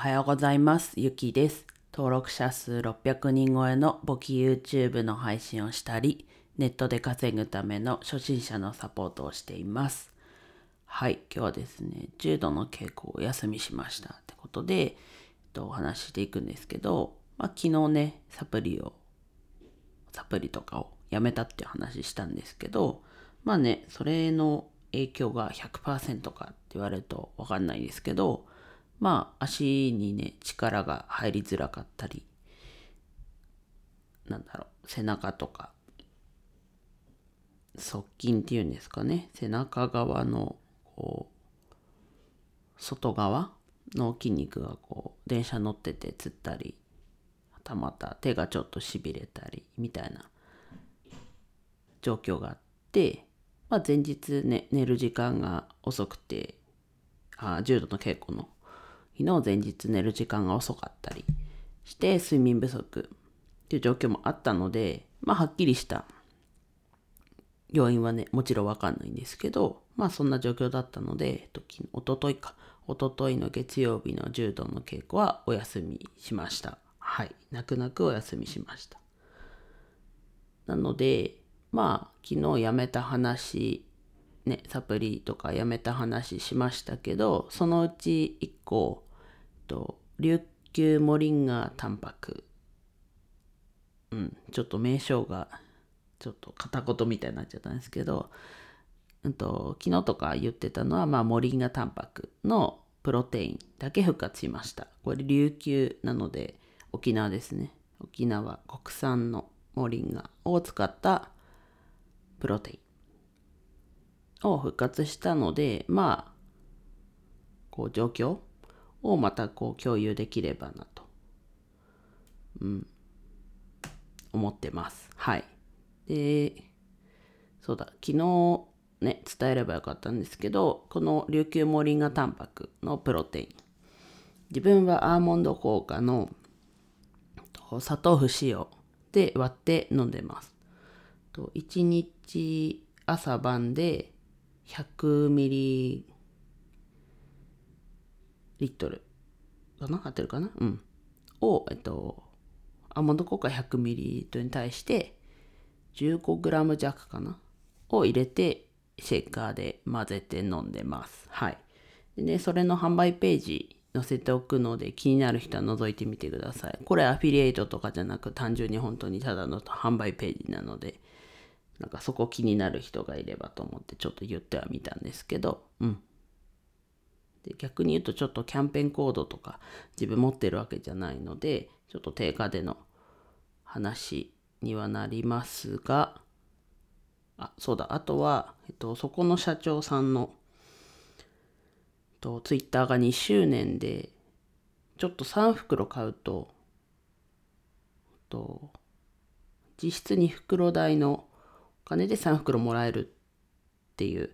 はようございます。ゆきです。登録者数600人超えの簿記 YouTube の配信をしたり、ネットで稼ぐための初心者のサポートをしています。はい、今日はですね、重度の稽古をお休みしましたってことで、えっと、お話ししていくんですけど、まあ、昨日ね、サプリを、サプリとかをやめたっていう話したんですけど、まあね、それの影響が100%かって言われるとわかんないですけど、まあ足にね、力が入りづらかったり、なんだろう、背中とか、側筋っていうんですかね、背中側の、こう、外側の筋肉がこう、電車乗っててつったり、はたまた手がちょっとしびれたり、みたいな状況があって、まあ、前日ね、寝る時間が遅くて、あ重度の稽古の昨日前日寝る時間が遅かったりして、睡眠不足っていう状況もあったので、まあ、はっきりした要因はね、もちろんわかんないんですけど、まあ、そんな状況だったので、えっと、きおとといか、おとといの月曜日の重度の稽古はお休みしました。はい。泣く泣くお休みしました。なので、まあ、昨日やめた話、ね、サプリとかやめた話しましたけど、そのうち1個、と琉球モリンガタンパク。うん、ちょっと名称が、ちょっと片言みたいになっちゃったんですけど、うんと、昨日とか言ってたのは、まあ、モリンガタンパクのプロテインだけ復活しました。これ琉球なので、沖縄ですね。沖縄国産のモリンガを使ったプロテインを復活したので、まあ、こう状況をまたこう共有できればなと、うん、思ってます。はい。で、そうだ、昨日ね、伝えればよかったんですけど、この琉球モリンガタンパクのプロテイン。自分はアーモンド効果の砂糖不使用で割って飲んでます。1日朝晩で100ミリットルかな？合ってるかな？うん。を、えっと、アーモンド効果100ミリリットルに対して15グラム弱かな？を入れてシェイカーで混ぜて飲んでます。はい。でね、それの販売ページ載せておくので気になる人は覗いてみてください。これアフィリエイトとかじゃなく単純に本当にただの販売ページなので、なんかそこ気になる人がいればと思ってちょっと言ってはみたんですけど、うん。で逆に言うとちょっとキャンペーンコードとか自分持ってるわけじゃないので、ちょっと定価での話にはなりますが、あ、そうだ、あとは、えっと、そこの社長さんの、えっと、ツイッターが2周年で、ちょっと3袋買うと、えっと、実質2袋代のお金で3袋もらえるっていう、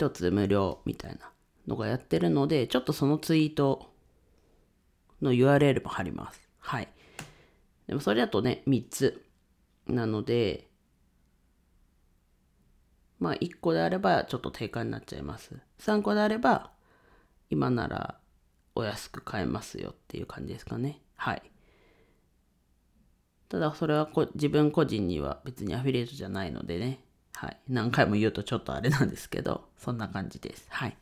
一つ無料みたいなのがやってるので、ちょっとそのツイートの URL も貼ります。はい。でもそれだとね、3つなので、まあ1個であればちょっと定価になっちゃいます。3個であれば今ならお安く買えますよっていう感じですかね。はい。ただそれはこ自分個人には別にアフィリエイトじゃないのでね。はい。何回も言うとちょっとあれなんですけど、そんな感じです。はい。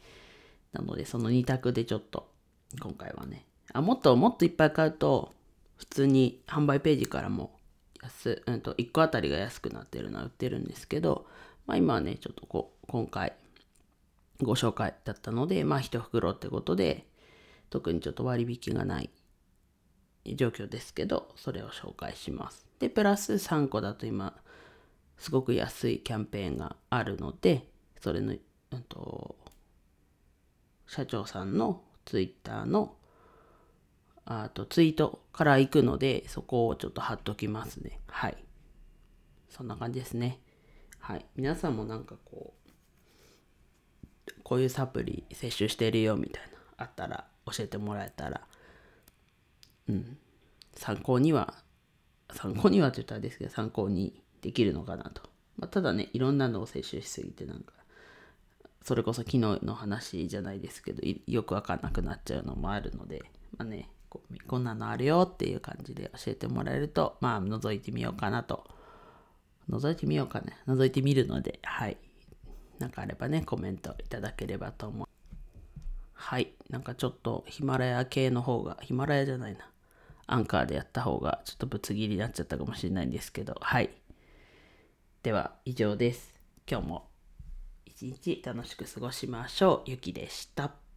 なのでその2択でちょっと今回はね。あ、もっともっといっぱい買うと普通に販売ページからも安、うんと1個あたりが安くなってるのは売ってるんですけど、まあ今はね、ちょっとこう、今回ご紹介だったので、まあ一袋ってことで、特にちょっと割引がない状況ですけど、それを紹介します。で、プラス3個だと今、すごく安いキャンペーンがあるので、それの、うんと、社長さんのツイッターのあとツイートから行くので、そこをちょっと貼っときますね。はい。そんな感じですね。はい。皆さんもなんかこう、こういうサプリ摂取してるよみたいな、あったら教えてもらえたら、うん。参考には、参考にはって言ったらですけど、参考にできるのかなと。まあ、ただね、いろんなのを摂取しすぎてなんか、それこそ昨日の話じゃないですけどよくわかんなくなっちゃうのもあるのでまあねここんなのあるよっていう感じで教えてもらえるとまあ覗いてみようかなと。覗いてみようかね。覗いてみるのではい。なんかあればねコメントいただければと思う。はい。なんかちょっとヒマラヤ系の方がヒマラヤじゃないな。アンカーでやった方がちょっとぶつ切りになっちゃったかもしれないんですけどはい。では以上です今日も一日楽しく過ごしましょう。ゆきでした。